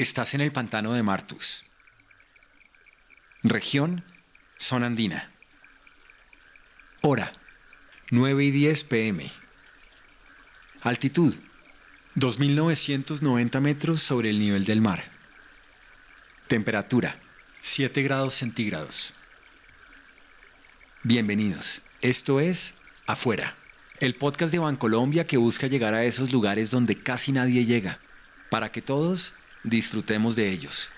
Estás en el pantano de Martus. Región, zona andina. Hora, 9 y 10 pm. Altitud, 2.990 metros sobre el nivel del mar. Temperatura, 7 grados centígrados. Bienvenidos. Esto es Afuera, el podcast de Bancolombia que busca llegar a esos lugares donde casi nadie llega, para que todos disfrutemos de ellos.